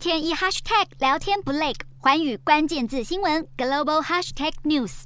天一 hashtag 聊天不累，环宇关键字新闻 global hashtag news。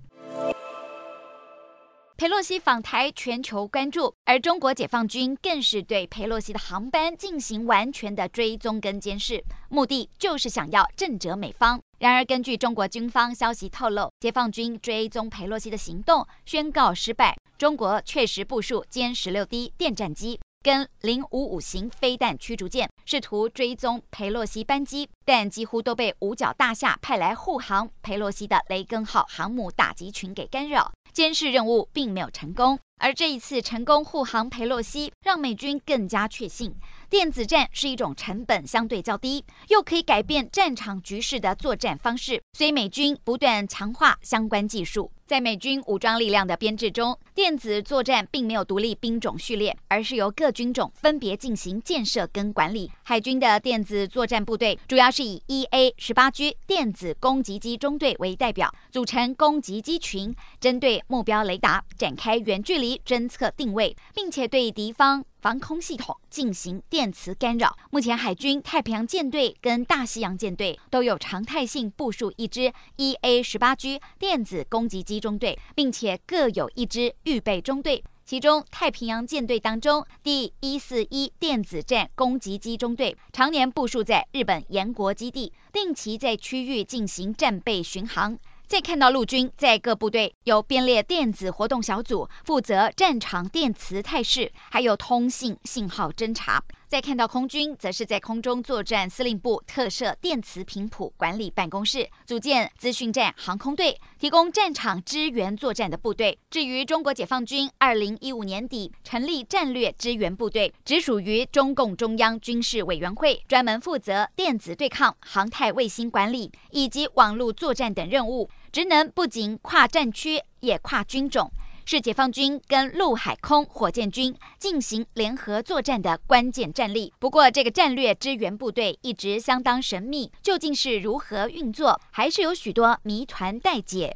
佩洛西访台，全球关注，而中国解放军更是对佩洛西的航班进行完全的追踪跟监视，目的就是想要震慑美方。然而，根据中国军方消息透露，解放军追踪佩洛西的行动宣告失败。中国确实部署歼十六 D 电战机跟零五五型飞弹驱逐舰，试图追踪佩洛西班机，但几乎都被五角大厦派来护航佩洛西的雷根号航母打击群给干扰。监视任务并没有成功，而这一次成功护航裴洛西，让美军更加确信电子战是一种成本相对较低，又可以改变战场局势的作战方式，所以美军不断强化相关技术。在美军武装力量的编制中，电子作战并没有独立兵种序列，而是由各军种分别进行建设跟管理。海军的电子作战部队主要是以 EA-18G 电子攻击机中队为代表，组成攻击机群，针对目标雷达展开远距离侦测定位，并且对敌方防空系统进行电磁干扰。目前，海军太平洋舰队跟大西洋舰队都有常态性部署一支 EA-18G 电子攻击机中队，并且各有一支预备中队。其中，太平洋舰队当中，第一四一电子战攻击机中队常年部署在日本岩国基地，定期在区域进行战备巡航。再看到陆军在各部队有编列电子活动小组，负责战场电磁态势，还有通信信号侦查。再看到空军，则是在空中作战司令部特设电磁频谱管理办公室，组建资讯战航空队，提供战场支援作战的部队。至于中国解放军，二零一五年底成立战略支援部队，直属于中共中央军事委员会，专门负责电子对抗、航太卫星管理以及网络作战等任务，职能不仅跨战区，也跨军种。是解放军跟陆海空火箭军进行联合作战的关键战力。不过，这个战略支援部队一直相当神秘，究竟是如何运作，还是有许多谜团待解。